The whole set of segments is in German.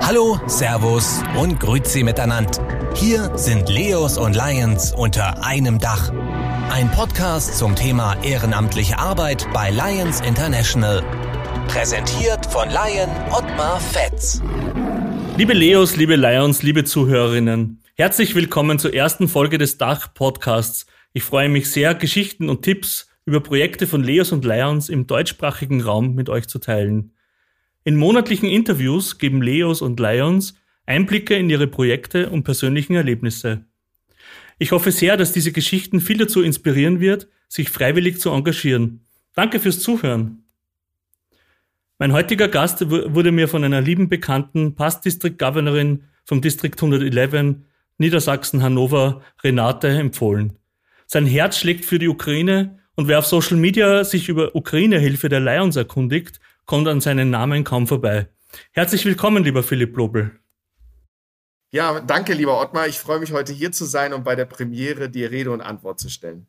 Hallo, Servus und Grüezi miteinander. Hier sind Leos und Lions unter einem Dach. Ein Podcast zum Thema ehrenamtliche Arbeit bei Lions International. Präsentiert von Lion Ottmar Fetz. Liebe Leos, liebe Lions, liebe Zuhörerinnen, herzlich willkommen zur ersten Folge des Dach-Podcasts. Ich freue mich sehr, Geschichten und Tipps über Projekte von Leos und Lions im deutschsprachigen Raum mit euch zu teilen. In monatlichen Interviews geben Leos und Lions Einblicke in ihre Projekte und persönlichen Erlebnisse. Ich hoffe sehr, dass diese Geschichten viel dazu inspirieren wird, sich freiwillig zu engagieren. Danke fürs Zuhören. Mein heutiger Gast wurde mir von einer lieben Bekannten, Past District Governorin vom District 111 Niedersachsen Hannover, Renate, empfohlen. Sein Herz schlägt für die Ukraine und wer auf Social Media sich über Ukraine-Hilfe der Lions erkundigt, kommt an seinen Namen kaum vorbei. Herzlich willkommen, lieber Philipp Lobel. Ja, danke, lieber Ottmar. Ich freue mich heute hier zu sein und bei der Premiere dir Rede und Antwort zu stellen.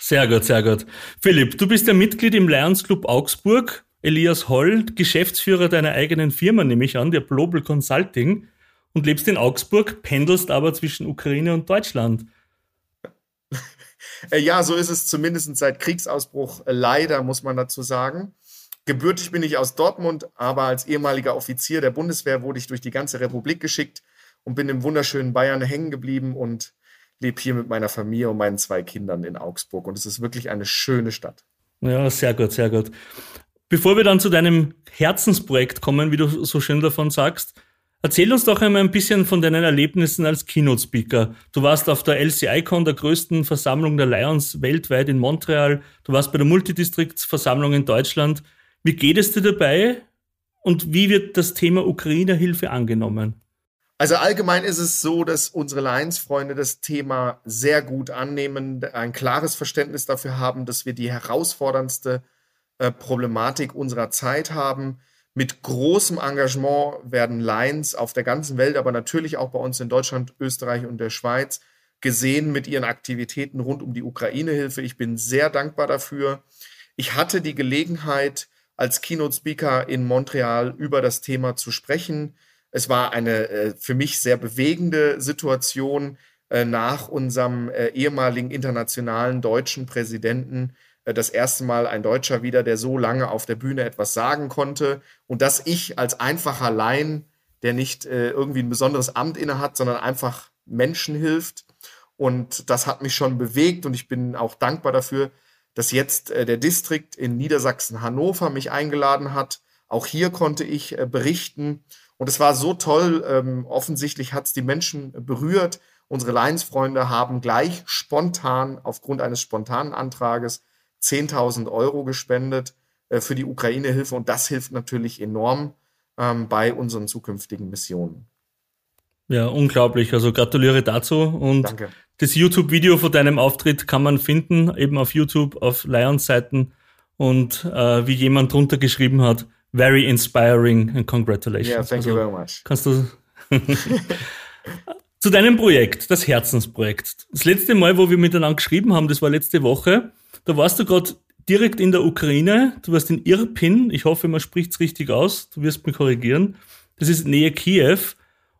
Sehr gut, sehr gut. Philipp, du bist ja Mitglied im Lions Club Augsburg. Elias Holl, Geschäftsführer deiner eigenen Firma, nehme ich an, der Global Consulting, und lebst in Augsburg, pendelst aber zwischen Ukraine und Deutschland. Äh, ja, so ist es zumindest seit Kriegsausbruch äh, leider, muss man dazu sagen. Gebürtig bin ich aus Dortmund, aber als ehemaliger Offizier der Bundeswehr wurde ich durch die ganze Republik geschickt und bin im wunderschönen Bayern hängen geblieben und lebe hier mit meiner Familie und meinen zwei Kindern in Augsburg. Und es ist wirklich eine schöne Stadt. Ja, sehr gut, sehr gut. Bevor wir dann zu deinem Herzensprojekt kommen, wie du so schön davon sagst, erzähl uns doch einmal ein bisschen von deinen Erlebnissen als Keynote-Speaker. Du warst auf der LCI-Con, der größten Versammlung der Lions weltweit in Montreal. Du warst bei der Multidistriktsversammlung in Deutschland. Wie geht es dir dabei und wie wird das Thema Ukraine-Hilfe angenommen? Also allgemein ist es so, dass unsere Lions-Freunde das Thema sehr gut annehmen, ein klares Verständnis dafür haben, dass wir die herausforderndste äh, Problematik unserer Zeit haben. Mit großem Engagement werden Lions auf der ganzen Welt, aber natürlich auch bei uns in Deutschland, Österreich und der Schweiz gesehen mit ihren Aktivitäten rund um die Ukraine-Hilfe. Ich bin sehr dankbar dafür. Ich hatte die Gelegenheit, als Keynote-Speaker in Montreal über das Thema zu sprechen. Es war eine äh, für mich sehr bewegende Situation äh, nach unserem äh, ehemaligen internationalen deutschen Präsidenten. Äh, das erste Mal ein Deutscher wieder, der so lange auf der Bühne etwas sagen konnte. Und dass ich als einfacher Laien, der nicht äh, irgendwie ein besonderes Amt innehat, sondern einfach Menschen hilft. Und das hat mich schon bewegt und ich bin auch dankbar dafür, dass jetzt äh, der Distrikt in Niedersachsen-Hannover mich eingeladen hat. Auch hier konnte ich berichten und es war so toll. Ähm, offensichtlich hat es die Menschen berührt. Unsere Lions-Freunde haben gleich spontan, aufgrund eines spontanen Antrages, 10.000 Euro gespendet äh, für die Ukraine-Hilfe. Und das hilft natürlich enorm ähm, bei unseren zukünftigen Missionen. Ja, unglaublich. Also gratuliere dazu. Und Danke. Das YouTube-Video von deinem Auftritt kann man finden, eben auf YouTube, auf Lions-Seiten. Und äh, wie jemand drunter geschrieben hat, very inspiring and congratulations. Yeah, thank also, you very much. Kannst du zu deinem Projekt, das Herzensprojekt. Das letzte Mal, wo wir miteinander geschrieben haben, das war letzte Woche, da warst du gerade direkt in der Ukraine. Du warst in Irpin. Ich hoffe, man spricht es richtig aus. Du wirst mich korrigieren. Das ist Nähe Kiew.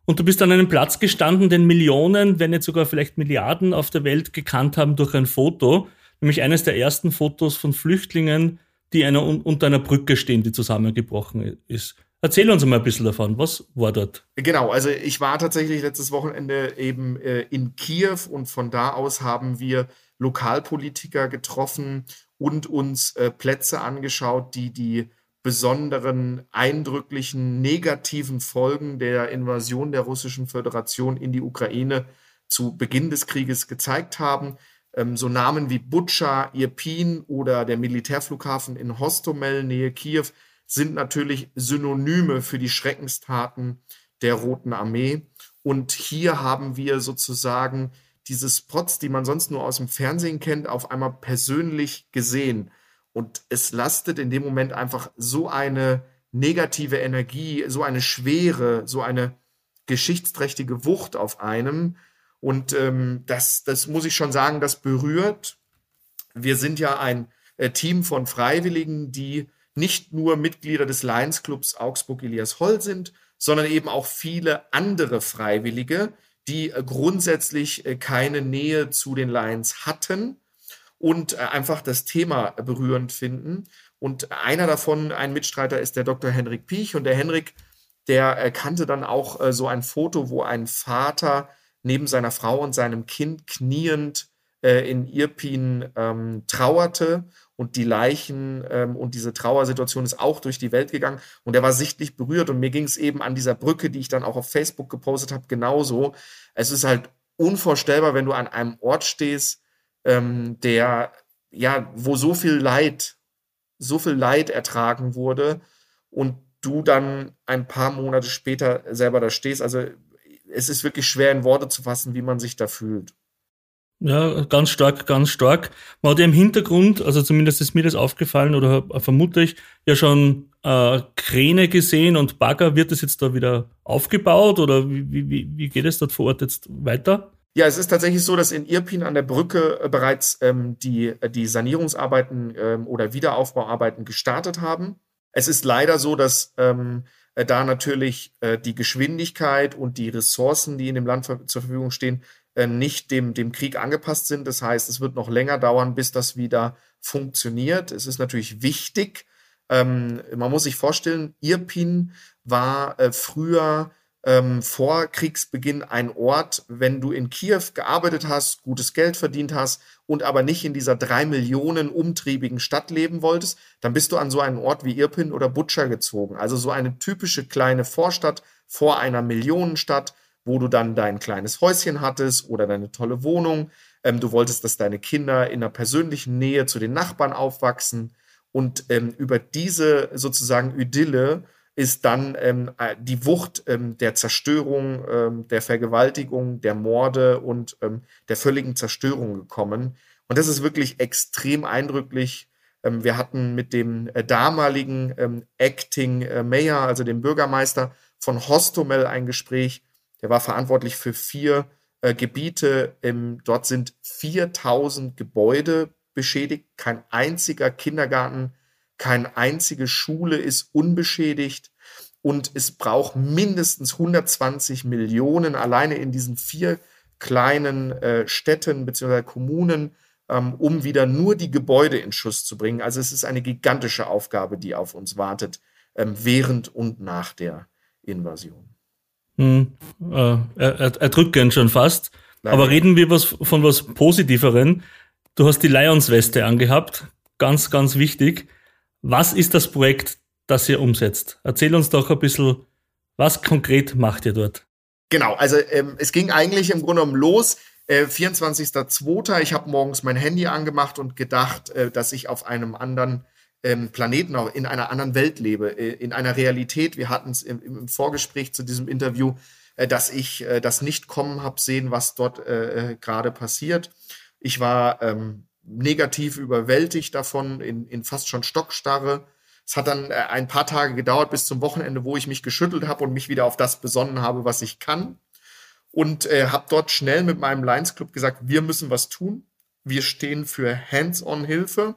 Und du bist an einem Platz gestanden, den Millionen, wenn nicht sogar vielleicht Milliarden auf der Welt gekannt haben durch ein Foto. Nämlich eines der ersten Fotos von Flüchtlingen, die einer, unter einer Brücke stehen, die zusammengebrochen ist. Erzähl uns mal ein bisschen davon. Was war dort? Genau, also ich war tatsächlich letztes Wochenende eben äh, in Kiew und von da aus haben wir Lokalpolitiker getroffen und uns äh, Plätze angeschaut, die die besonderen, eindrücklichen, negativen Folgen der Invasion der Russischen Föderation in die Ukraine zu Beginn des Krieges gezeigt haben. Ähm, so Namen wie Butscha, Irpin oder der Militärflughafen in Hostomel, Nähe Kiew, sind natürlich Synonyme für die Schreckenstaten der Roten Armee. Und hier haben wir sozusagen diese Spots, die man sonst nur aus dem Fernsehen kennt, auf einmal persönlich gesehen. Und es lastet in dem Moment einfach so eine negative Energie, so eine Schwere, so eine geschichtsträchtige Wucht auf einem, und ähm, das, das muss ich schon sagen, das berührt. Wir sind ja ein äh, Team von Freiwilligen, die nicht nur Mitglieder des Lions Clubs Augsburg Elias Holl sind, sondern eben auch viele andere Freiwillige, die äh, grundsätzlich äh, keine Nähe zu den Lions hatten und äh, einfach das Thema berührend finden. Und einer davon, ein Mitstreiter, ist der Dr. Henrik Piech. Und der Henrik, der kannte dann auch so ein Foto, wo ein Vater neben seiner Frau und seinem Kind kniend in Irpin ähm, trauerte und die Leichen ähm, und diese Trauersituation ist auch durch die Welt gegangen und er war sichtlich berührt und mir ging es eben an dieser Brücke, die ich dann auch auf Facebook gepostet habe, genauso. Es ist halt unvorstellbar, wenn du an einem Ort stehst, ähm, der ja, wo so viel Leid, so viel Leid ertragen wurde und du dann ein paar Monate später selber da stehst. Also es ist wirklich schwer in Worte zu fassen, wie man sich da fühlt. Ja, ganz stark, ganz stark. Man hat ja im Hintergrund, also zumindest ist mir das aufgefallen oder vermute ich, ja schon äh, Kräne gesehen und Bagger. Wird das jetzt da wieder aufgebaut oder wie, wie, wie geht es dort vor Ort jetzt weiter? Ja, es ist tatsächlich so, dass in Irpin an der Brücke äh, bereits ähm, die, die Sanierungsarbeiten ähm, oder Wiederaufbauarbeiten gestartet haben. Es ist leider so, dass ähm, äh, da natürlich äh, die Geschwindigkeit und die Ressourcen, die in dem Land zur Verfügung stehen, äh, nicht dem, dem Krieg angepasst sind. Das heißt, es wird noch länger dauern, bis das wieder funktioniert. Es ist natürlich wichtig. Ähm, man muss sich vorstellen, Irpin war äh, früher ähm, vor Kriegsbeginn ein Ort, wenn du in Kiew gearbeitet hast, gutes Geld verdient hast und aber nicht in dieser drei Millionen umtriebigen Stadt leben wolltest, dann bist du an so einen Ort wie Irpin oder Butscha gezogen. Also so eine typische kleine Vorstadt vor einer Millionenstadt wo du dann dein kleines Häuschen hattest oder deine tolle Wohnung. Ähm, du wolltest, dass deine Kinder in einer persönlichen Nähe zu den Nachbarn aufwachsen. Und ähm, über diese sozusagen Idylle ist dann ähm, äh, die Wucht ähm, der Zerstörung, ähm, der Vergewaltigung, der Morde und ähm, der völligen Zerstörung gekommen. Und das ist wirklich extrem eindrücklich. wir hatten mit dem äh, damaligen Acting äh, Mayor, also dem Bürgermeister von Hostomel, ein Gespräch, der war verantwortlich für vier äh, Gebiete. Ähm, dort sind 4000 Gebäude beschädigt. Kein einziger Kindergarten, keine einzige Schule ist unbeschädigt. Und es braucht mindestens 120 Millionen alleine in diesen vier kleinen äh, Städten bzw. Kommunen, ähm, um wieder nur die Gebäude in Schuss zu bringen. Also es ist eine gigantische Aufgabe, die auf uns wartet, ähm, während und nach der Invasion. Hm, äh, erdrückend schon fast. Nein. Aber reden wir was, von was Positiveren. Du hast die Lions-Weste angehabt. Ganz, ganz wichtig. Was ist das Projekt, das ihr umsetzt? Erzähl uns doch ein bisschen, was konkret macht ihr dort? Genau, also ähm, es ging eigentlich im Grunde genommen los. Äh, 24.02. Ich habe morgens mein Handy angemacht und gedacht, äh, dass ich auf einem anderen ähm, Planeten, in einer anderen Welt lebe, äh, in einer Realität. Wir hatten es im, im, Vorgespräch zu diesem Interview, äh, dass ich äh, das nicht kommen habe sehen, was dort äh, gerade passiert. Ich war ähm, negativ überwältigt davon, in, in fast schon Stockstarre. Es hat dann äh, ein paar Tage gedauert bis zum Wochenende, wo ich mich geschüttelt habe und mich wieder auf das besonnen habe, was ich kann. Und äh, habe dort schnell mit meinem Lions Club gesagt, wir müssen was tun. Wir stehen für Hands-on-Hilfe.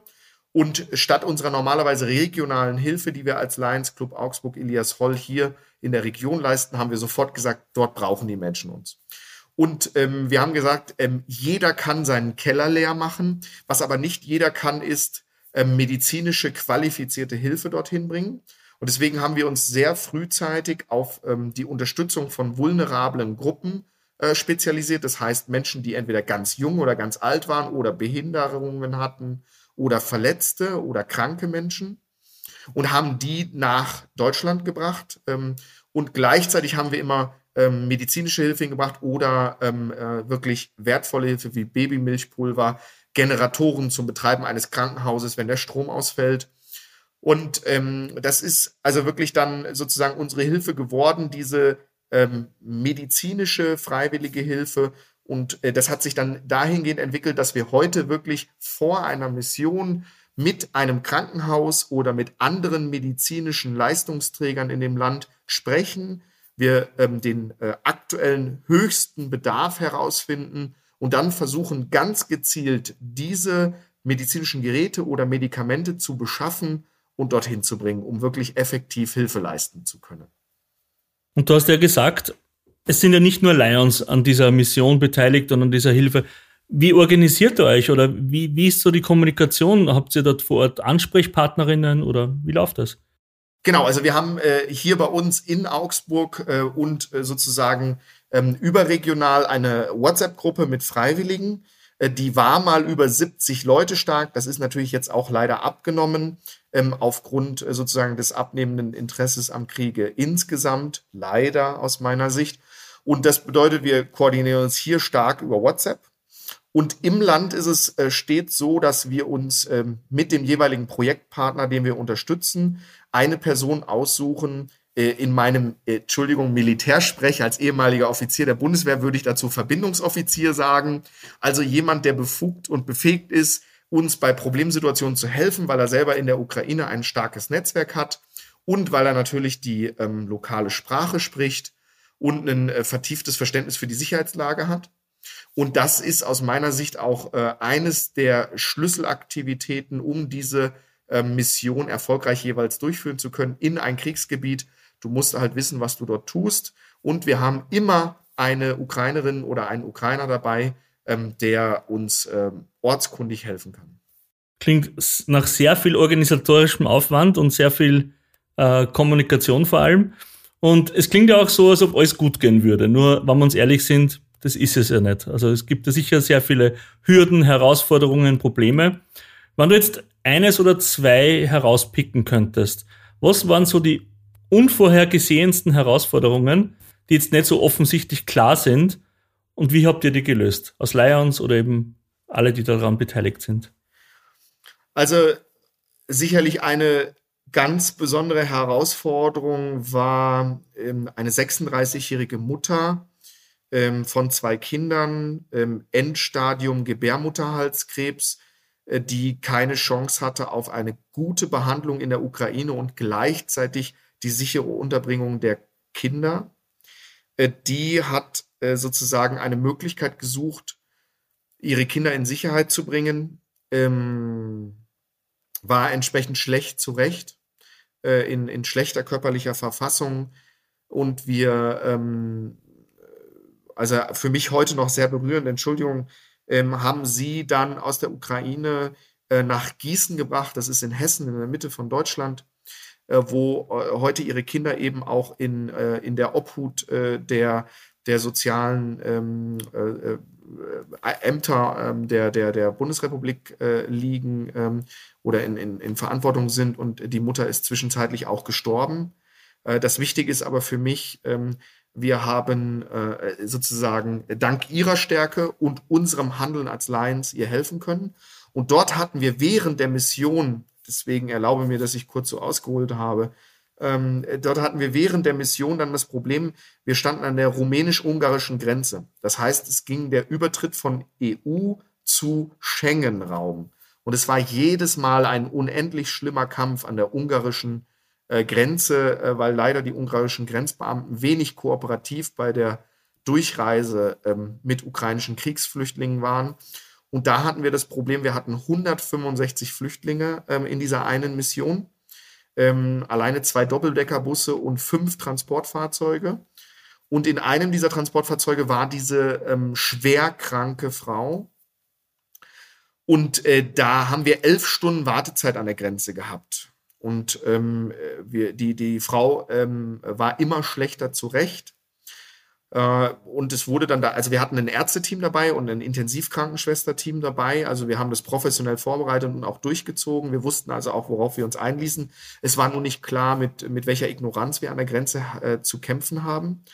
Und statt unserer normalerweise regionalen Hilfe, die wir als Lions Club Augsburg Elias Holl hier in der Region leisten, haben wir sofort gesagt, dort brauchen die Menschen uns. Und ähm, wir haben gesagt, ähm, jeder kann seinen Keller leer machen. Was aber nicht jeder kann, ist medizinische qualifizierte Hilfe dorthin bringen. Und deswegen haben wir uns sehr frühzeitig auf ähm, die Unterstützung von vulnerablen Gruppen äh, spezialisiert. Das heißt Menschen, die entweder ganz jung oder ganz alt waren oder Behinderungen hatten oder verletzte oder kranke Menschen und haben die nach Deutschland gebracht. Ähm, und gleichzeitig haben wir immer ähm, medizinische Hilfe hingebracht oder ähm, äh, wirklich wertvolle Hilfe wie Babymilchpulver, Generatoren zum Betreiben eines Krankenhauses, wenn der Strom ausfällt. Und ähm, das ist also wirklich dann sozusagen unsere Hilfe geworden, diese ähm, medizinische freiwillige Hilfe und äh, das hat sich dann dahingehend entwickelt, dass wir heute wirklich vor einer Mission mit einem Krankenhaus oder mit anderen medizinischen Leistungsträgern in dem Land sprechen. Wir ähm, den äh, aktuellen höchsten Bedarf herausfinden und dann versuchen ganz gezielt diese medizinischen Geräte oder Medikamente zu beschaffen und dorthin zu bringen, um wirklich effektiv Hilfe leisten zu können. Und du hast ja gesagt, es sind ja nicht nur Lions an dieser Mission beteiligt und an dieser Hilfe. Wie organisiert ihr euch oder wie, wie ist so die Kommunikation? Habt ihr dort vor Ort Ansprechpartnerinnen oder wie läuft das? Genau, also wir haben äh, hier bei uns in Augsburg äh, und äh, sozusagen ähm, überregional eine WhatsApp-Gruppe mit Freiwilligen. Äh, die war mal über 70 Leute stark. Das ist natürlich jetzt auch leider abgenommen ähm, aufgrund äh, sozusagen des abnehmenden Interesses am Kriege insgesamt. Leider aus meiner Sicht. Und das bedeutet, wir koordinieren uns hier stark über WhatsApp. Und im Land ist es äh, stets so, dass wir uns ähm, mit dem jeweiligen Projektpartner, den wir unterstützen, eine Person aussuchen, in meinem, äh, Entschuldigung, Militärsprech als ehemaliger Offizier der Bundeswehr würde ich dazu Verbindungsoffizier sagen. Also jemand, der befugt und befähigt ist, uns bei Problemsituationen zu helfen, weil er selber in der Ukraine ein starkes Netzwerk hat und weil er natürlich die ähm, lokale Sprache spricht und ein äh, vertieftes Verständnis für die Sicherheitslage hat. Und das ist aus meiner Sicht auch äh, eines der Schlüsselaktivitäten, um diese äh, Mission erfolgreich jeweils durchführen zu können in ein Kriegsgebiet, Du musst halt wissen, was du dort tust. Und wir haben immer eine Ukrainerin oder einen Ukrainer dabei, ähm, der uns ähm, ortskundig helfen kann. Klingt nach sehr viel organisatorischem Aufwand und sehr viel äh, Kommunikation vor allem. Und es klingt ja auch so, als ob alles gut gehen würde. Nur, wenn wir uns ehrlich sind, das ist es ja nicht. Also es gibt ja sicher sehr viele Hürden, Herausforderungen, Probleme. Wenn du jetzt eines oder zwei herauspicken könntest, was waren so die unvorhergesehensten Herausforderungen, die jetzt nicht so offensichtlich klar sind? Und wie habt ihr die gelöst? Aus Lions oder eben alle, die daran beteiligt sind? Also sicherlich eine ganz besondere Herausforderung war ähm, eine 36-jährige Mutter ähm, von zwei Kindern, ähm, Endstadium Gebärmutterhalskrebs, äh, die keine Chance hatte auf eine gute Behandlung in der Ukraine und gleichzeitig die sichere Unterbringung der Kinder. Äh, die hat äh, sozusagen eine Möglichkeit gesucht, ihre Kinder in Sicherheit zu bringen, ähm, war entsprechend schlecht zurecht, äh, in, in schlechter körperlicher Verfassung. Und wir, ähm, also für mich heute noch sehr berührend, Entschuldigung, ähm, haben sie dann aus der Ukraine äh, nach Gießen gebracht. Das ist in Hessen, in der Mitte von Deutschland. Äh, wo äh, heute ihre Kinder eben auch in, äh, in der Obhut der, der sozialen ähm, äh, Ämter ähm, der, der, der Bundesrepublik äh, liegen ähm, oder in, in, in Verantwortung sind und die Mutter ist zwischenzeitlich auch gestorben. Äh, das Wichtige ist aber für mich, ähm, wir haben äh, sozusagen dank ihrer Stärke und unserem Handeln als Lions ihr helfen können. Und dort hatten wir während der Mission deswegen erlaube mir, dass ich kurz so ausgeholt habe. Ähm, dort hatten wir während der Mission dann das Problem, wir standen an der rumänisch-ungarischen Grenze. Das heißt, es ging der Übertritt von EU zu Schengen-Raum. Und es war jedes Mal ein unendlich schlimmer Kampf an der ungarischen äh, Grenze, äh, weil leider die ungarischen Grenzbeamten wenig kooperativ bei der Durchreise ähm, mit ukrainischen Kriegsflüchtlingen waren. Und da hatten wir das Problem, wir hatten 165 Flüchtlinge ähm, in dieser einen Mission, ähm, alleine zwei Doppeldeckerbusse und fünf Transportfahrzeuge. Und in einem dieser Transportfahrzeuge war diese ähm, schwerkranke Frau. Und äh, da haben wir elf Stunden Wartezeit an der Grenze gehabt. Und ähm, wir, die, die Frau ähm, war immer schlechter zurecht. Äh, und es wurde dann da, also wir hatten ein Ärzteteam dabei und ein Intensivkrankenschwesterteam dabei. Also wir haben das professionell vorbereitet und auch durchgezogen. Wir wussten also auch, worauf wir uns einließen. Es war nur nicht klar, mit, mit welcher Ignoranz wir an der Grenze äh, zu kämpfen haben.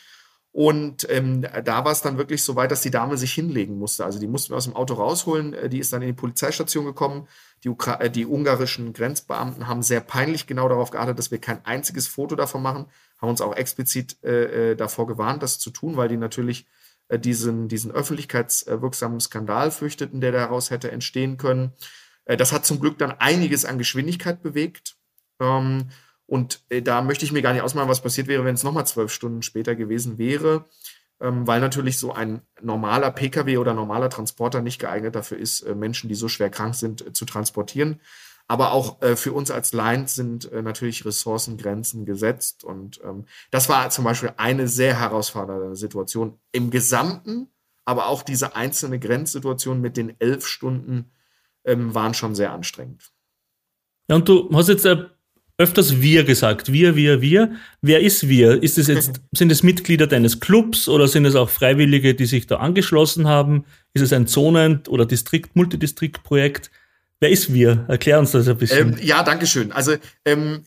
Und ähm, da war es dann wirklich so weit, dass die Dame sich hinlegen musste. Also die mussten wir aus dem Auto rausholen. Äh, die ist dann in die Polizeistation gekommen. Die, Ukra äh, die ungarischen Grenzbeamten haben sehr peinlich genau darauf geachtet, dass wir kein einziges Foto davon machen. Haben uns auch explizit äh, äh davor gewarnt, das zu tun, weil die natürlich äh, diesen, diesen öffentlichkeitswirksamen Skandal fürchteten, der daraus hätte entstehen können. Äh, das hat zum Glück dann einiges an Geschwindigkeit bewegt. Ähm, und äh, da möchte ich mir gar nicht ausmalen, was passiert wäre, wenn es nochmal zwölf Stunden später gewesen wäre, ähm, weil natürlich so ein normaler Pkw oder normaler Transporter nicht geeignet dafür ist, äh, Menschen, die so schwer krank sind, äh, zu transportieren. Aber auch äh, für uns als Lions sind äh, natürlich Ressourcengrenzen gesetzt. Und ähm, das war zum Beispiel eine sehr herausfordernde Situation im Gesamten. Aber auch diese einzelne Grenzsituation mit den elf Stunden ähm, waren schon sehr anstrengend. Ja, und du hast jetzt äh, öfters wir gesagt. Wir, wir, wir. Wer ist wir? Ist es jetzt, sind es Mitglieder deines Clubs oder sind es auch Freiwillige, die sich da angeschlossen haben? Ist es ein Zonen- oder Distrikt, Multidistriktprojekt? Wer ist wir? Erklär uns das ein bisschen. Ähm, ja, danke schön. Also ähm,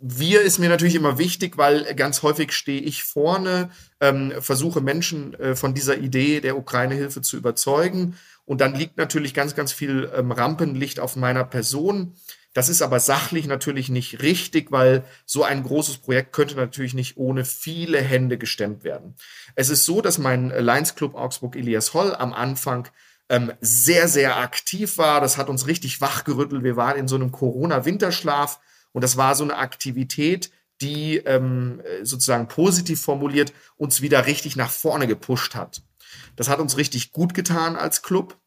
wir ist mir natürlich immer wichtig, weil ganz häufig stehe ich vorne, ähm, versuche Menschen äh, von dieser Idee der Ukraine-Hilfe zu überzeugen. Und dann liegt natürlich ganz, ganz viel ähm, Rampenlicht auf meiner Person. Das ist aber sachlich natürlich nicht richtig, weil so ein großes Projekt könnte natürlich nicht ohne viele Hände gestemmt werden. Es ist so, dass mein Lions Club Augsburg Elias Holl am Anfang ähm, sehr, sehr aktiv war. Das hat uns richtig wachgerüttelt. Wir waren in so einem Corona-Winterschlaf und das war so eine Aktivität, die ähm, sozusagen positiv formuliert uns wieder richtig nach vorne gepusht hat. Das hat uns richtig gut getan als Club.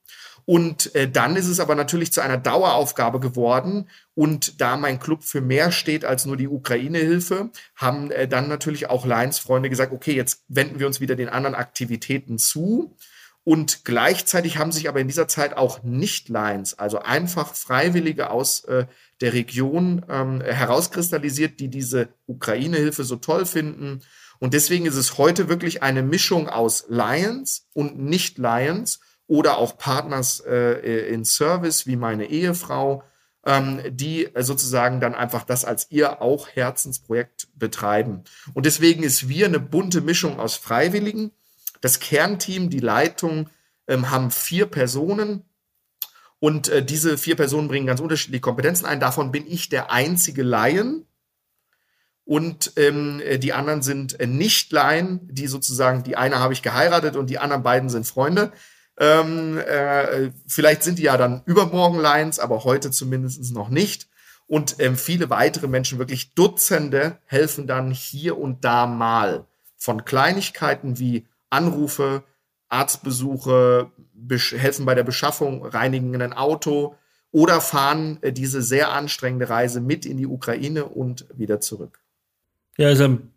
Und äh, dann ist es aber natürlich zu einer Daueraufgabe geworden. Und da mein Club für mehr steht als nur die Ukraine-Hilfe, haben äh, dann natürlich auch Lions-Freunde gesagt, okay, jetzt wenden wir uns wieder den anderen Aktivitäten zu. Und gleichzeitig haben sich aber in dieser Zeit auch Nicht-Lines, also einfach Freiwillige aus äh, der Region ähm, herauskristallisiert, die diese Ukraine-Hilfe so toll finden. Und deswegen ist es heute wirklich eine Mischung aus Lions und Nicht-Lions oder auch Partners äh, in Service wie meine Ehefrau, ähm, die sozusagen dann einfach das als ihr auch Herzensprojekt betreiben. Und deswegen ist wir eine bunte Mischung aus Freiwilligen, das Kernteam, die Leitung ähm, haben vier Personen und äh, diese vier Personen bringen ganz unterschiedliche Kompetenzen ein. Davon bin ich der einzige Laien. Und ähm, äh, die anderen sind äh, nicht Laien, die sozusagen, die eine habe ich geheiratet und die anderen beiden sind Freunde. Ähm, äh, vielleicht sind die ja dann übermorgen Lions, aber heute zumindest noch nicht. Und ähm, viele weitere Menschen, wirklich Dutzende, helfen dann hier und da mal. Von Kleinigkeiten wie Anrufe, Arztbesuche, helfen bei der Beschaffung, reinigen ein Auto oder fahren äh, diese sehr anstrengende Reise mit in die Ukraine und wieder zurück. Ja, also ein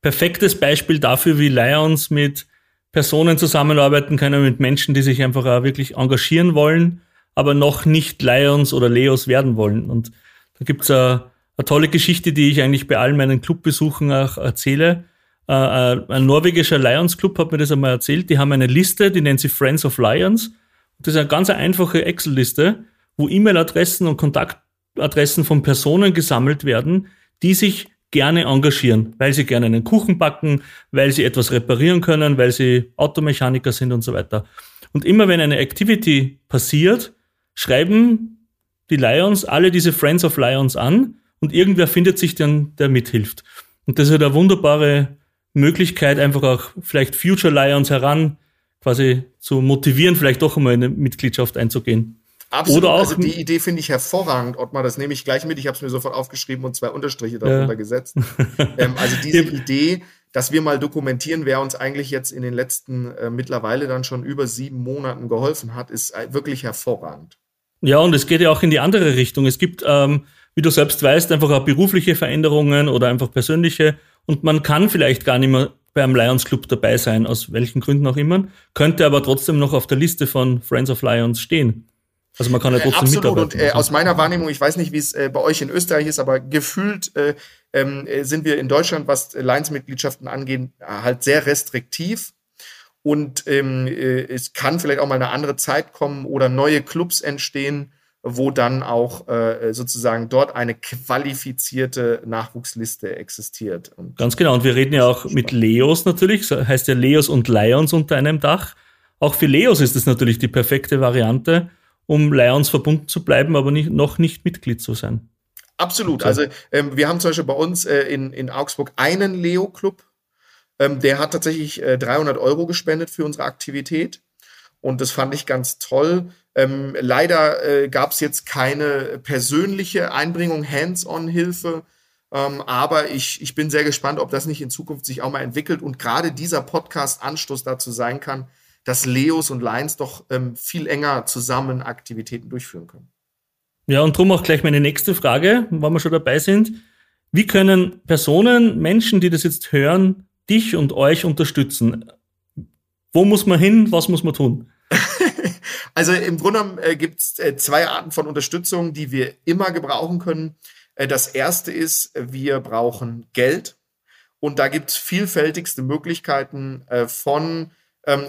perfektes Beispiel dafür, wie Lions mit Personen zusammenarbeiten können, mit Menschen, die sich einfach auch wirklich engagieren wollen, aber noch nicht Lions oder Leos werden wollen. Und da gibt es eine, tolle Geschichte, die ich eigentlich bei allen meinen Clubbesuchen auch erzähle äh, äh, ein norwegischer Lions Club hat mir das einmal erzählt. Die haben eine Liste, die nennt sie Friends of Lions. Das ist eine ganz einfache Excel-Liste, wo E-Mail-Adressen und Kontaktadressen von Personen gesammelt werden, die sich gerne engagieren, weil sie gerne einen Kuchen backen, weil sie etwas reparieren können, weil sie Automechaniker sind und so weiter. Und immer wenn eine Activity passiert, schreiben die Lions alle diese Friends of Lions an und irgendwer findet sich dann, der mithilft. Und das ist eine wunderbare Möglichkeit, einfach auch vielleicht Future Lions heran quasi zu motivieren, vielleicht doch einmal in eine Mitgliedschaft einzugehen. Absolut. Oder auch, also die Idee finde ich hervorragend, Ottmar. Das nehme ich gleich mit. Ich habe es mir sofort aufgeschrieben und zwei Unterstriche darunter ja. gesetzt. ähm, also diese Idee, dass wir mal dokumentieren, wer uns eigentlich jetzt in den letzten äh, mittlerweile dann schon über sieben Monaten geholfen hat, ist äh, wirklich hervorragend. Ja, und es geht ja auch in die andere Richtung. Es gibt, ähm, wie du selbst weißt, einfach auch berufliche Veränderungen oder einfach persönliche und man kann vielleicht gar nicht mehr beim Lions Club dabei sein, aus welchen Gründen auch immer, könnte aber trotzdem noch auf der Liste von Friends of Lions stehen. Also man kann ja trotzdem äh, Absolut. Und äh, aus meiner Wahrnehmung, ich weiß nicht, wie es äh, bei euch in Österreich ist, aber gefühlt äh, ähm, äh, sind wir in Deutschland, was Lions-Mitgliedschaften angeht, halt sehr restriktiv. Und ähm, äh, es kann vielleicht auch mal eine andere Zeit kommen oder neue Clubs entstehen, wo dann auch äh, sozusagen dort eine qualifizierte Nachwuchsliste existiert. Und Ganz genau. Und wir reden ja auch mit Leos natürlich. Das heißt ja Leos und Lions unter einem Dach. Auch für Leos ist es natürlich die perfekte Variante, um Lions verbunden zu bleiben, aber nicht, noch nicht Mitglied zu sein. Absolut. Also ähm, wir haben zum Beispiel bei uns äh, in, in Augsburg einen Leo-Club. Ähm, der hat tatsächlich äh, 300 Euro gespendet für unsere Aktivität. Und das fand ich ganz toll. Ähm, leider äh, gab es jetzt keine persönliche Einbringung, Hands-on-Hilfe. Ähm, aber ich, ich bin sehr gespannt, ob das nicht in Zukunft sich auch mal entwickelt und gerade dieser Podcast Anstoß dazu sein kann, dass Leos und Lions doch ähm, viel enger zusammen Aktivitäten durchführen können. Ja, und darum auch gleich meine nächste Frage, wenn wir schon dabei sind. Wie können Personen, Menschen, die das jetzt hören, dich und euch unterstützen? Wo muss man hin? Was muss man tun? also im Grunde genommen äh, gibt es äh, zwei Arten von Unterstützung, die wir immer gebrauchen können. Äh, das erste ist, wir brauchen Geld. Und da gibt es vielfältigste Möglichkeiten äh, von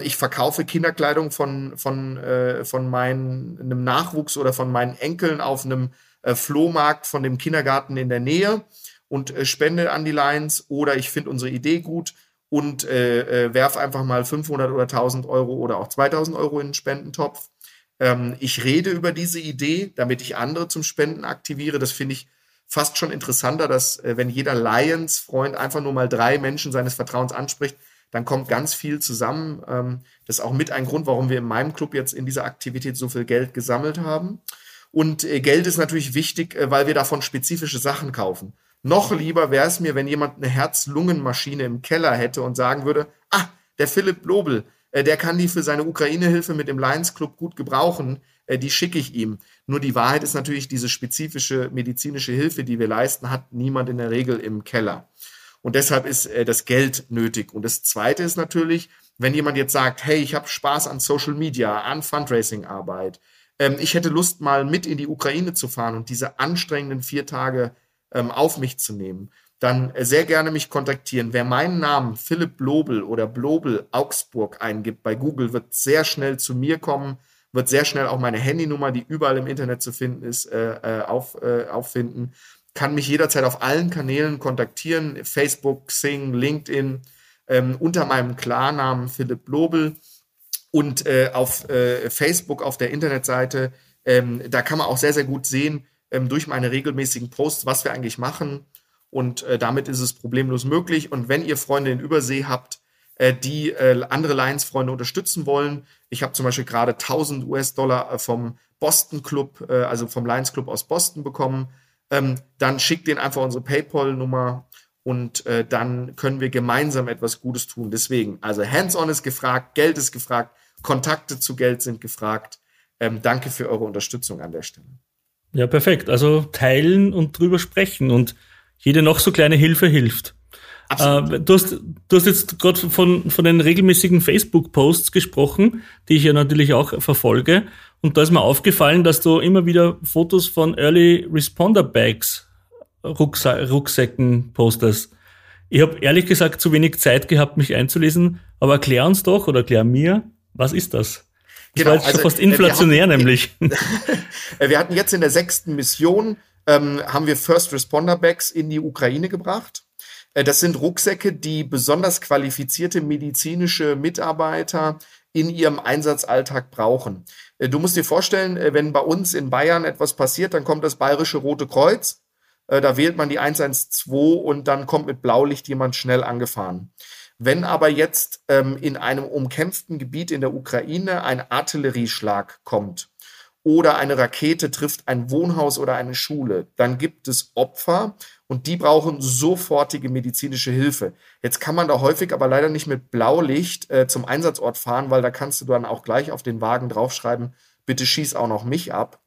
ich verkaufe Kinderkleidung von, von, äh, von meinem Nachwuchs oder von meinen Enkeln auf einem äh, Flohmarkt von dem Kindergarten in der Nähe und äh, spende an die Lions oder ich finde unsere Idee gut und äh, äh, werf einfach mal 500 oder 1000 Euro oder auch 2000 Euro in den Spendentopf. Ähm, ich rede über diese Idee, damit ich andere zum Spenden aktiviere. Das finde ich fast schon interessanter, dass äh, wenn jeder Lions-Freund einfach nur mal drei Menschen seines Vertrauens anspricht, dann kommt ganz viel zusammen. Ähm, das ist auch mit ein Grund, warum wir in meinem Club jetzt in dieser Aktivität so viel Geld gesammelt haben. Und äh, Geld ist natürlich wichtig, äh, weil wir davon spezifische Sachen kaufen. Noch lieber wäre es mir, wenn jemand eine Herz-Lungen-Maschine im Keller hätte und sagen würde, ah, der Philipp Lobel, äh, der kann die für seine Ukraine-Hilfe mit dem Lions Club gut gebrauchen, äh, die schicke ich ihm. Nur die Wahrheit ist natürlich, diese spezifische medizinische Hilfe, die wir leisten, hat niemand in der Regel im Keller. Und deshalb ist äh, das Geld nötig. Und das Zweite ist natürlich, wenn jemand jetzt sagt, hey, ich habe Spaß an Social Media, an Fundraising-Arbeit, ähm, ich hätte Lust, mal mit in die Ukraine zu fahren und diese anstrengenden vier Tage ähm, auf mich zu nehmen, dann äh, sehr gerne mich kontaktieren. Wer meinen Namen Philipp Blobel oder Blobel Augsburg eingibt bei Google, wird sehr schnell zu mir kommen, wird sehr schnell auch meine Handynummer, die überall im Internet zu finden ist, äh, äh auf, äh, auffinden kann mich jederzeit auf allen Kanälen kontaktieren, Facebook, Xing, LinkedIn, ähm, unter meinem Klarnamen Philipp Lobel und äh, auf äh, Facebook auf der Internetseite. Ähm, da kann man auch sehr, sehr gut sehen, ähm, durch meine regelmäßigen Posts, was wir eigentlich machen. Und äh, damit ist es problemlos möglich. Und wenn ihr Freunde in Übersee habt, äh, die äh, andere Lions-Freunde unterstützen wollen, ich habe zum Beispiel gerade 1000 US-Dollar äh, vom Boston Club, also vom Lions Club aus Boston bekommen ähm, dann schickt denen einfach unsere PayPal-Nummer und äh, dann können wir gemeinsam etwas Gutes tun. Deswegen, also Hands-on ist gefragt, Geld ist gefragt, Kontakte zu Geld sind gefragt. Ähm, danke für eure Unterstützung an der Stelle. Ja, perfekt. Also teilen und drüber sprechen und jede noch so kleine Hilfe hilft. Äh, du, hast, du hast jetzt gerade von, von den regelmäßigen Facebook-Posts gesprochen, die ich ja natürlich auch verfolge. Und da ist mir aufgefallen, dass du immer wieder Fotos von Early Responder Bags, Rucksa Rucksäcken postest. Ich habe ehrlich gesagt zu wenig Zeit gehabt, mich einzulesen, aber erklär uns doch oder erklär mir, was ist das? Das genau, war jetzt also, schon fast inflationär hatten, nämlich. wir hatten jetzt in der sechsten Mission, ähm, haben wir First Responder Bags in die Ukraine gebracht. Äh, das sind Rucksäcke, die besonders qualifizierte medizinische Mitarbeiter in ihrem Einsatzalltag brauchen. Äh, du musst dir vorstellen, äh, wenn bei uns in Bayern etwas passiert, dann kommt das Bayerische Rote Kreuz. Da wählt man die 112 und dann kommt mit Blaulicht jemand schnell angefahren. Wenn aber jetzt ähm, in einem umkämpften Gebiet in der Ukraine ein Artillerieschlag kommt oder eine Rakete trifft ein Wohnhaus oder eine Schule, dann gibt es Opfer und die brauchen sofortige medizinische Hilfe. Jetzt kann man da häufig aber leider nicht mit Blaulicht äh, zum Einsatzort fahren, weil da kannst du dann auch gleich auf den Wagen draufschreiben, bitte schieß auch noch mich ab.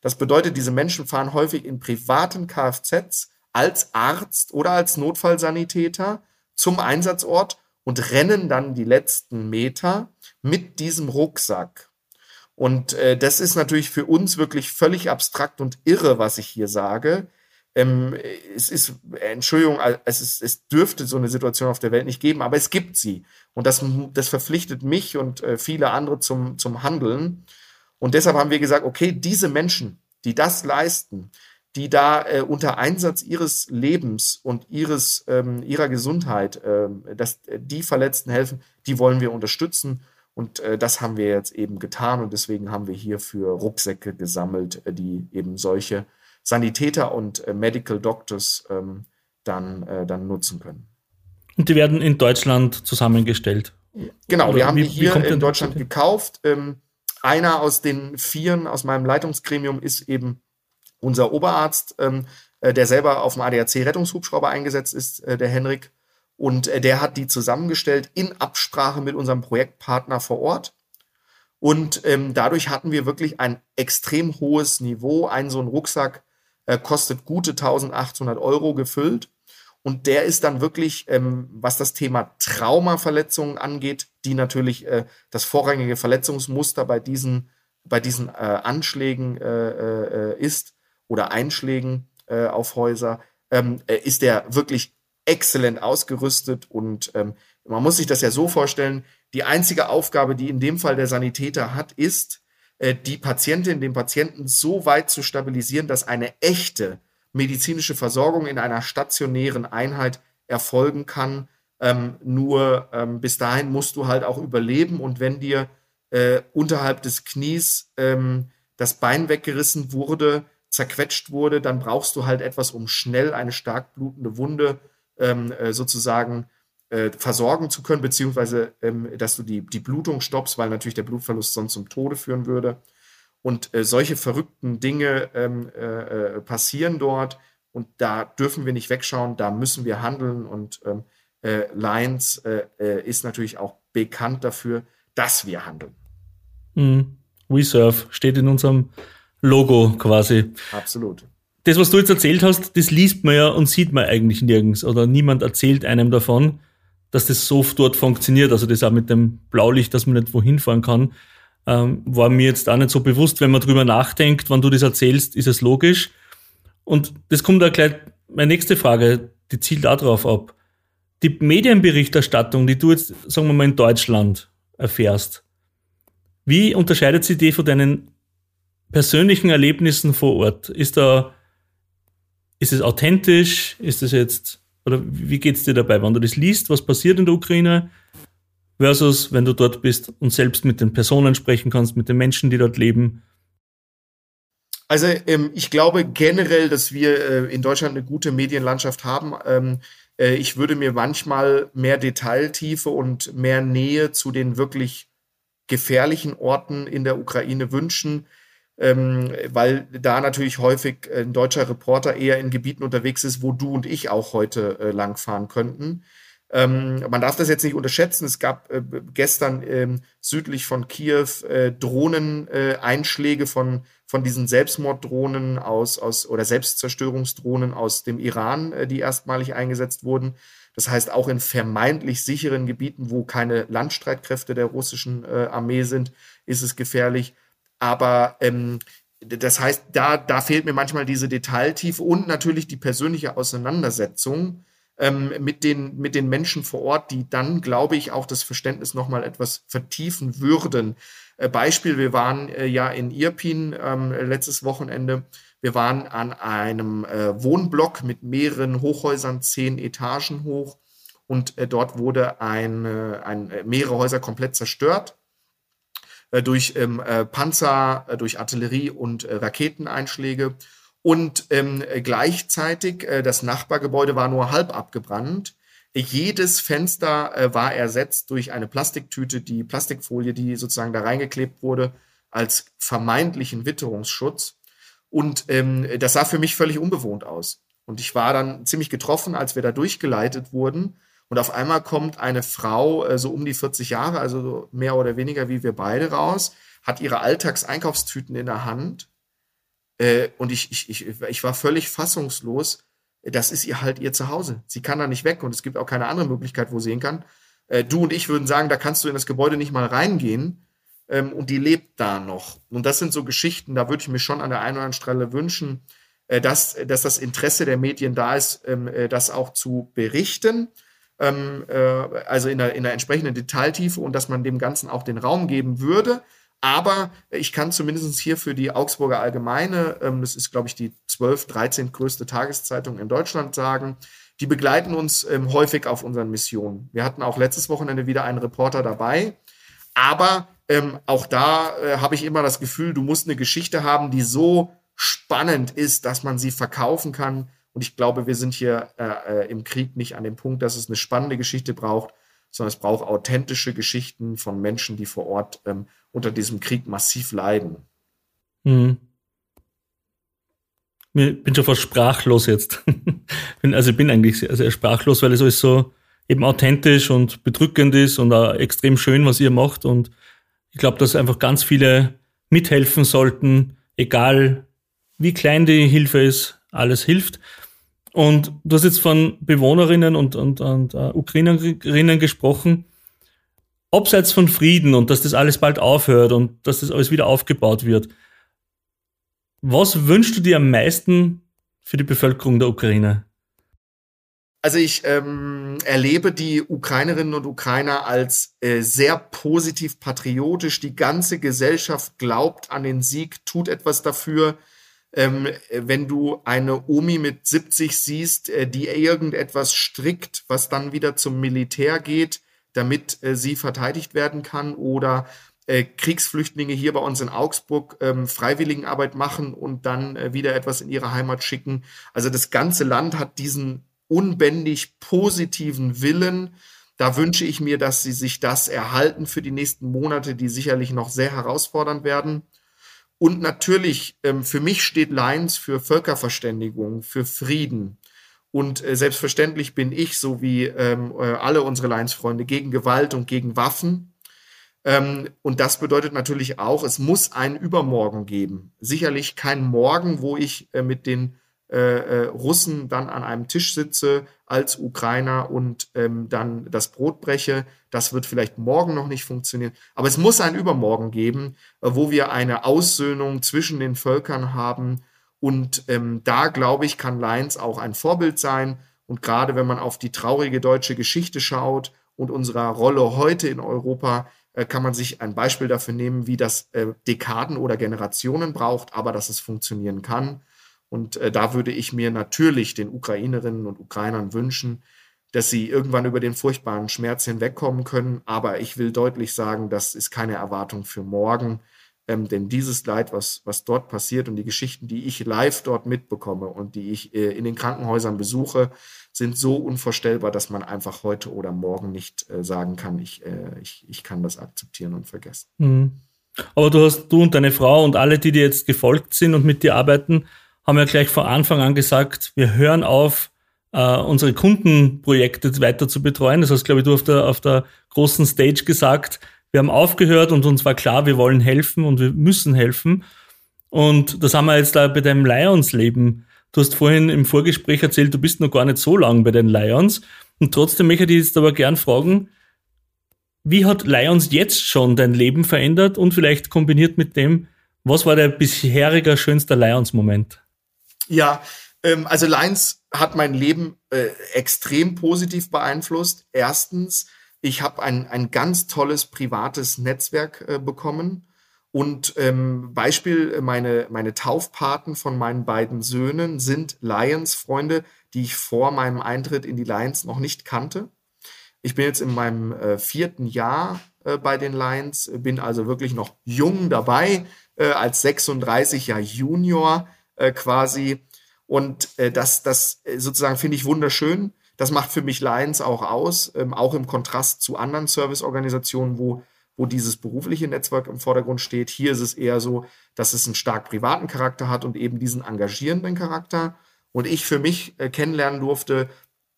Das bedeutet, diese Menschen fahren häufig in privaten Kfz als Arzt oder als Notfallsanitäter zum Einsatzort und rennen dann die letzten Meter mit diesem Rucksack. Und äh, das ist natürlich für uns wirklich völlig abstrakt und irre, was ich hier sage. Ähm, es ist, Entschuldigung, es, ist, es dürfte so eine Situation auf der Welt nicht geben, aber es gibt sie. Und das, das verpflichtet mich und äh, viele andere zum, zum Handeln. Und deshalb haben wir gesagt, okay, diese Menschen, die das leisten, die da äh, unter Einsatz ihres Lebens und ihres, ähm, ihrer Gesundheit, ähm, dass die Verletzten helfen, die wollen wir unterstützen. Und äh, das haben wir jetzt eben getan. Und deswegen haben wir hierfür Rucksäcke gesammelt, äh, die eben solche Sanitäter und äh, Medical Doctors ähm, dann, äh, dann nutzen können. Und die werden in Deutschland zusammengestellt. Genau, Oder wir haben wie, die hier in Deutschland gekauft. Ähm, einer aus den Vieren aus meinem Leitungsgremium ist eben unser Oberarzt, ähm, äh, der selber auf dem ADAC-Rettungshubschrauber eingesetzt ist, äh, der Henrik. Und äh, der hat die zusammengestellt in Absprache mit unserem Projektpartner vor Ort. Und ähm, dadurch hatten wir wirklich ein extrem hohes Niveau. Ein so ein Rucksack äh, kostet gute 1800 Euro gefüllt. Und der ist dann wirklich, ähm, was das Thema Traumaverletzungen angeht, die natürlich äh, das vorrangige Verletzungsmuster bei diesen, bei diesen äh, Anschlägen äh, äh ist oder Einschlägen auf Häuser, ähm, äh, ist der wirklich exzellent ausgerüstet. Und ähm, man muss sich das ja so vorstellen, die einzige Aufgabe, die in dem Fall der Sanitäter hat, ist, die Patientin, den Patienten so weit zu stabilisieren, dass eine echte medizinische Versorgung in einer stationären Einheit erfolgen kann. Ähm, nur ähm, bis dahin musst du halt auch überleben und wenn dir äh, unterhalb des Knies ähm, das Bein weggerissen wurde, zerquetscht wurde, dann brauchst du halt etwas, um schnell eine stark blutende Wunde ähm, äh, sozusagen äh, versorgen zu können, beziehungsweise ähm, dass du die, die Blutung stoppst, weil natürlich der Blutverlust sonst zum Tode führen würde. Und äh, solche verrückten Dinge ähm, äh, äh, passieren dort und da dürfen wir nicht wegschauen, da müssen wir handeln und ähm, äh, Lions äh, ist natürlich auch bekannt dafür, dass wir handeln. Mm, we serve steht in unserem Logo quasi. Absolut. Das, was du jetzt erzählt hast, das liest man ja und sieht man eigentlich nirgends oder niemand erzählt einem davon, dass das so dort funktioniert. Also das auch mit dem Blaulicht, dass man nicht wohin fahren kann ähm, war mir jetzt auch nicht so bewusst. Wenn man drüber nachdenkt, wann du das erzählst, ist es logisch. Und das kommt auch gleich meine nächste Frage, die zielt auch darauf ab. Die Medienberichterstattung, die du jetzt, sagen wir mal, in Deutschland erfährst, wie unterscheidet sie die von deinen persönlichen Erlebnissen vor Ort? Ist da, ist es authentisch? Ist es jetzt, oder wie geht es dir dabei, wenn du das liest, was passiert in der Ukraine? versus wenn du dort bist und selbst mit den Personen sprechen kannst, mit den Menschen, die dort leben? Also ähm, ich glaube generell, dass wir äh, in Deutschland eine gute Medienlandschaft haben. Ähm, äh, ich würde mir manchmal mehr Detailtiefe und mehr Nähe zu den wirklich gefährlichen Orten in der Ukraine wünschen, ähm, weil da natürlich häufig ein deutscher Reporter eher in Gebieten unterwegs ist, wo du und ich auch heute äh, langfahren könnten. Ähm, man darf das jetzt nicht unterschätzen. Es gab äh, gestern ähm, südlich von Kiew äh, Drohneneinschläge äh, von, von diesen Selbstmorddrohnen aus, aus oder Selbstzerstörungsdrohnen aus dem Iran, äh, die erstmalig eingesetzt wurden. Das heißt, auch in vermeintlich sicheren Gebieten, wo keine Landstreitkräfte der russischen äh, Armee sind, ist es gefährlich. Aber ähm, das heißt, da, da fehlt mir manchmal diese Detailtiefe und natürlich die persönliche Auseinandersetzung ähm, mit, den, mit den Menschen vor Ort, die dann, glaube ich, auch das Verständnis nochmal etwas vertiefen würden. Äh, Beispiel, wir waren äh, ja in Irpin ähm, letztes Wochenende. Wir waren an einem äh, Wohnblock mit mehreren Hochhäusern, zehn Etagen hoch. Und äh, dort wurde ein, ein, äh, mehrere Häuser komplett zerstört äh, durch ähm, Panzer, durch Artillerie und Raketeneinschläge. Und ähm, gleichzeitig, äh, das Nachbargebäude war nur halb abgebrannt. Jedes Fenster äh, war ersetzt durch eine Plastiktüte, die Plastikfolie, die sozusagen da reingeklebt wurde, als vermeintlichen Witterungsschutz. Und ähm, das sah für mich völlig unbewohnt aus. Und ich war dann ziemlich getroffen, als wir da durchgeleitet wurden. Und auf einmal kommt eine Frau, äh, so um die 40 Jahre, also mehr oder weniger wie wir beide raus, hat ihre Alltagseinkaufstüten in der Hand äh, und ich, ich, ich, ich war völlig fassungslos. Das ist ihr halt ihr Zuhause. Sie kann da nicht weg und es gibt auch keine andere Möglichkeit, wo sie hin kann. Äh, du und ich würden sagen, da kannst du in das Gebäude nicht mal reingehen. Ähm, und die lebt da noch. Und das sind so Geschichten, da würde ich mir schon an der einen oder anderen Stelle wünschen, äh, dass, dass das Interesse der Medien da ist, ähm, äh, das auch zu berichten. Ähm, äh, also in der, in der entsprechenden Detailtiefe und dass man dem Ganzen auch den Raum geben würde. Aber ich kann zumindest hier für die Augsburger Allgemeine, ähm, das ist, glaube ich, die 12, 13 größte Tageszeitung in Deutschland sagen, die begleiten uns ähm, häufig auf unseren Missionen. Wir hatten auch letztes Wochenende wieder einen Reporter dabei. Aber ähm, auch da äh, habe ich immer das Gefühl, du musst eine Geschichte haben, die so spannend ist, dass man sie verkaufen kann. Und ich glaube, wir sind hier äh, äh im Krieg nicht an dem Punkt, dass es eine spannende Geschichte braucht, sondern es braucht authentische Geschichten von Menschen, die vor Ort ähm, unter diesem Krieg massiv leiden. Mhm. Ich bin schon fast sprachlos jetzt. also ich bin eigentlich sehr sprachlos, weil es alles so eben authentisch und bedrückend ist und auch extrem schön, was ihr macht. Und Ich glaube, dass einfach ganz viele mithelfen sollten, egal wie klein die Hilfe ist, alles hilft. Und du hast jetzt von Bewohnerinnen und, und, und uh, Ukrainerinnen gesprochen, abseits von Frieden und dass das alles bald aufhört und dass das alles wieder aufgebaut wird. Was wünschst du dir am meisten für die Bevölkerung der Ukraine? Also ich ähm, erlebe die Ukrainerinnen und Ukrainer als äh, sehr positiv patriotisch. Die ganze Gesellschaft glaubt an den Sieg, tut etwas dafür. Ähm, wenn du eine Omi mit 70 siehst, äh, die irgendetwas strickt, was dann wieder zum Militär geht, damit äh, sie verteidigt werden kann, oder äh, Kriegsflüchtlinge hier bei uns in Augsburg ähm, Freiwilligenarbeit machen und dann äh, wieder etwas in ihre Heimat schicken. Also das ganze Land hat diesen unbändig positiven Willen. Da wünsche ich mir, dass sie sich das erhalten für die nächsten Monate, die sicherlich noch sehr herausfordernd werden. Und natürlich, ähm, für mich steht Lions für Völkerverständigung, für Frieden. Und äh, selbstverständlich bin ich, so wie ähm, äh, alle unsere Lions-Freunde, gegen Gewalt und gegen Waffen. Ähm, und das bedeutet natürlich auch, es muss einen Übermorgen geben. Sicherlich kein Morgen, wo ich äh, mit den äh, äh, Russen dann an einem Tisch sitze als Ukrainer und ähm, dann das Brot breche. Das wird vielleicht morgen noch nicht funktionieren. Aber es muss ein Übermorgen geben, äh, wo wir eine Aussöhnung zwischen den Völkern haben. Und ähm, da, glaube ich, kann Lions auch ein Vorbild sein. Und gerade wenn man auf die traurige deutsche Geschichte schaut und unserer Rolle heute in Europa, äh, kann man sich ein Beispiel dafür nehmen, wie das äh, Dekaden oder Generationen braucht, aber dass es funktionieren kann. Und äh, da würde ich mir natürlich den Ukrainerinnen und Ukrainern wünschen, dass sie irgendwann über den furchtbaren Schmerz hinwegkommen können. Aber ich will deutlich sagen, das ist keine Erwartung für morgen. Ähm, denn dieses Leid, was, was dort passiert und die Geschichten, die ich live dort mitbekomme und die ich äh, in den Krankenhäusern besuche, sind so unvorstellbar, dass man einfach heute oder morgen nicht äh, sagen kann, ich, äh, ich, ich kann das akzeptieren und vergessen. Mhm. Aber du hast, du und deine Frau und alle, die dir jetzt gefolgt sind und mit dir arbeiten, haben wir gleich von Anfang an gesagt, wir hören auf, äh, unsere Kundenprojekte weiter zu betreuen. Das heißt, glaube ich, du auf der, auf der großen Stage gesagt, wir haben aufgehört und uns war klar, wir wollen helfen und wir müssen helfen. Und das haben wir jetzt da bei deinem Lions-Leben. Du hast vorhin im Vorgespräch erzählt, du bist noch gar nicht so lange bei den Lions. Und trotzdem möchte ich dich jetzt aber gern fragen, wie hat Lions jetzt schon dein Leben verändert und vielleicht kombiniert mit dem, was war der bisherige schönste Lions-Moment? Ja, ähm, also Lions hat mein Leben äh, extrem positiv beeinflusst. Erstens, ich habe ein, ein ganz tolles privates Netzwerk äh, bekommen. Und ähm, Beispiel, meine, meine Taufpaten von meinen beiden Söhnen sind Lions-Freunde, die ich vor meinem Eintritt in die Lions noch nicht kannte. Ich bin jetzt in meinem äh, vierten Jahr äh, bei den Lions, bin also wirklich noch jung dabei, äh, als 36er Junior äh, quasi. Und äh, das, das äh, sozusagen finde ich wunderschön. Das macht für mich Lions auch aus, ähm, auch im Kontrast zu anderen Serviceorganisationen, wo, wo dieses berufliche Netzwerk im Vordergrund steht. Hier ist es eher so, dass es einen stark privaten Charakter hat und eben diesen engagierenden Charakter. Und ich für mich äh, kennenlernen durfte,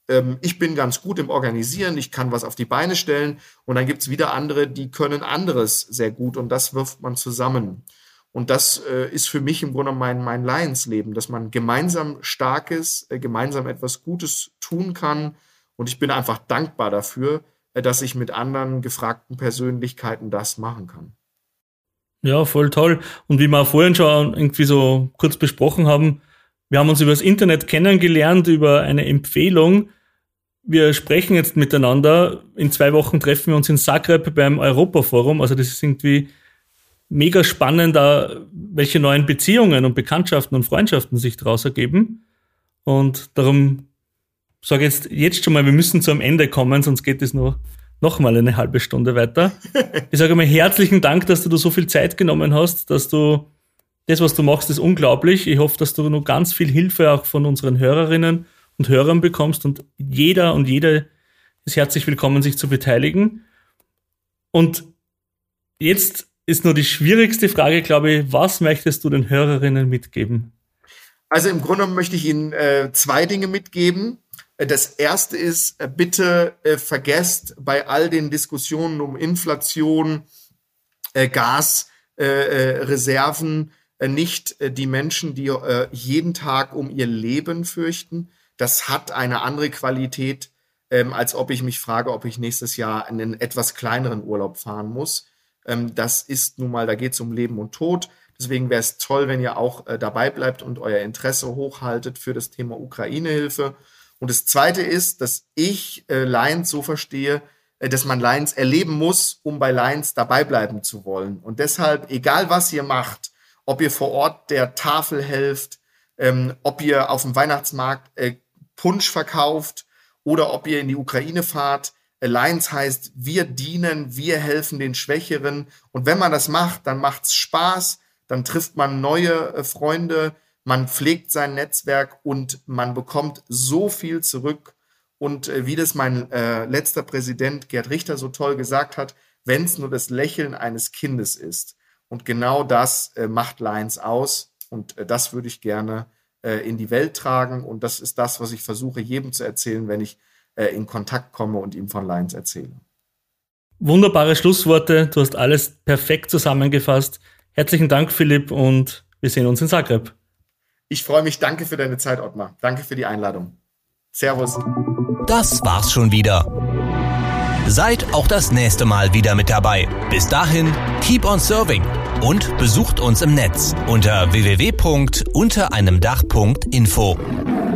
ähm, ich bin ganz gut im Organisieren, ich kann was auf die Beine stellen. Und dann gibt es wieder andere, die können anderes sehr gut und das wirft man zusammen. Und das äh, ist für mich im Grunde mein, mein Lions-Leben, dass man gemeinsam Starkes, äh, gemeinsam etwas Gutes tun kann. Und ich bin einfach dankbar dafür, äh, dass ich mit anderen gefragten Persönlichkeiten das machen kann. Ja, voll toll. Und wie wir vorhin schon irgendwie so kurz besprochen haben, wir haben uns über das Internet kennengelernt, über eine Empfehlung. Wir sprechen jetzt miteinander. In zwei Wochen treffen wir uns in Zagreb beim Europaforum. Also das ist irgendwie mega spannend, welche neuen Beziehungen und Bekanntschaften und Freundschaften sich daraus ergeben. Und darum sage ich jetzt, jetzt schon mal, wir müssen zum Ende kommen, sonst geht es nur noch mal eine halbe Stunde weiter. Ich sage mal herzlichen Dank, dass du da so viel Zeit genommen hast, dass du das, was du machst, ist unglaublich. Ich hoffe, dass du noch ganz viel Hilfe auch von unseren Hörerinnen und Hörern bekommst und jeder und jede ist herzlich willkommen, sich zu beteiligen. Und jetzt ist nur die schwierigste Frage, glaube ich. Was möchtest du den Hörerinnen mitgeben? Also im Grunde möchte ich Ihnen äh, zwei Dinge mitgeben. Äh, das erste ist, äh, bitte äh, vergesst bei all den Diskussionen um Inflation äh, Gasreserven, äh, nicht die Menschen, die jeden Tag um ihr Leben fürchten. Das hat eine andere Qualität, ähm, als ob ich mich frage, ob ich nächstes Jahr einen etwas kleineren Urlaub fahren muss. Ähm, das ist nun mal, da geht es um Leben und Tod. Deswegen wäre es toll, wenn ihr auch äh, dabei bleibt und euer Interesse hochhaltet für das Thema Ukraine-Hilfe. Und das Zweite ist, dass ich äh, Lions so verstehe, äh, dass man Lions erleben muss, um bei Lions dabei bleiben zu wollen. Und deshalb, egal was ihr macht, ob ihr vor Ort der Tafel helft, ähm, ob ihr auf dem Weihnachtsmarkt äh, Punsch verkauft oder ob ihr in die Ukraine fahrt, Alliance heißt, wir dienen, wir helfen den Schwächeren. Und wenn man das macht, dann macht's Spaß, dann trifft man neue äh, Freunde, man pflegt sein Netzwerk und man bekommt so viel zurück. Und äh, wie das mein äh, letzter Präsident Gerd Richter so toll gesagt hat, wenn es nur das Lächeln eines Kindes ist. Und genau das äh, macht Lions aus. Und äh, das würde ich gerne äh, in die Welt tragen. Und das ist das, was ich versuche, jedem zu erzählen, wenn ich in Kontakt komme und ihm von Lions erzähle. Wunderbare Schlussworte. Du hast alles perfekt zusammengefasst. Herzlichen Dank, Philipp, und wir sehen uns in Zagreb. Ich freue mich. Danke für deine Zeit, Ottmar. Danke für die Einladung. Servus. Das war's schon wieder. Seid auch das nächste Mal wieder mit dabei. Bis dahin, keep on serving und besucht uns im Netz unter www.untereinemdach.info.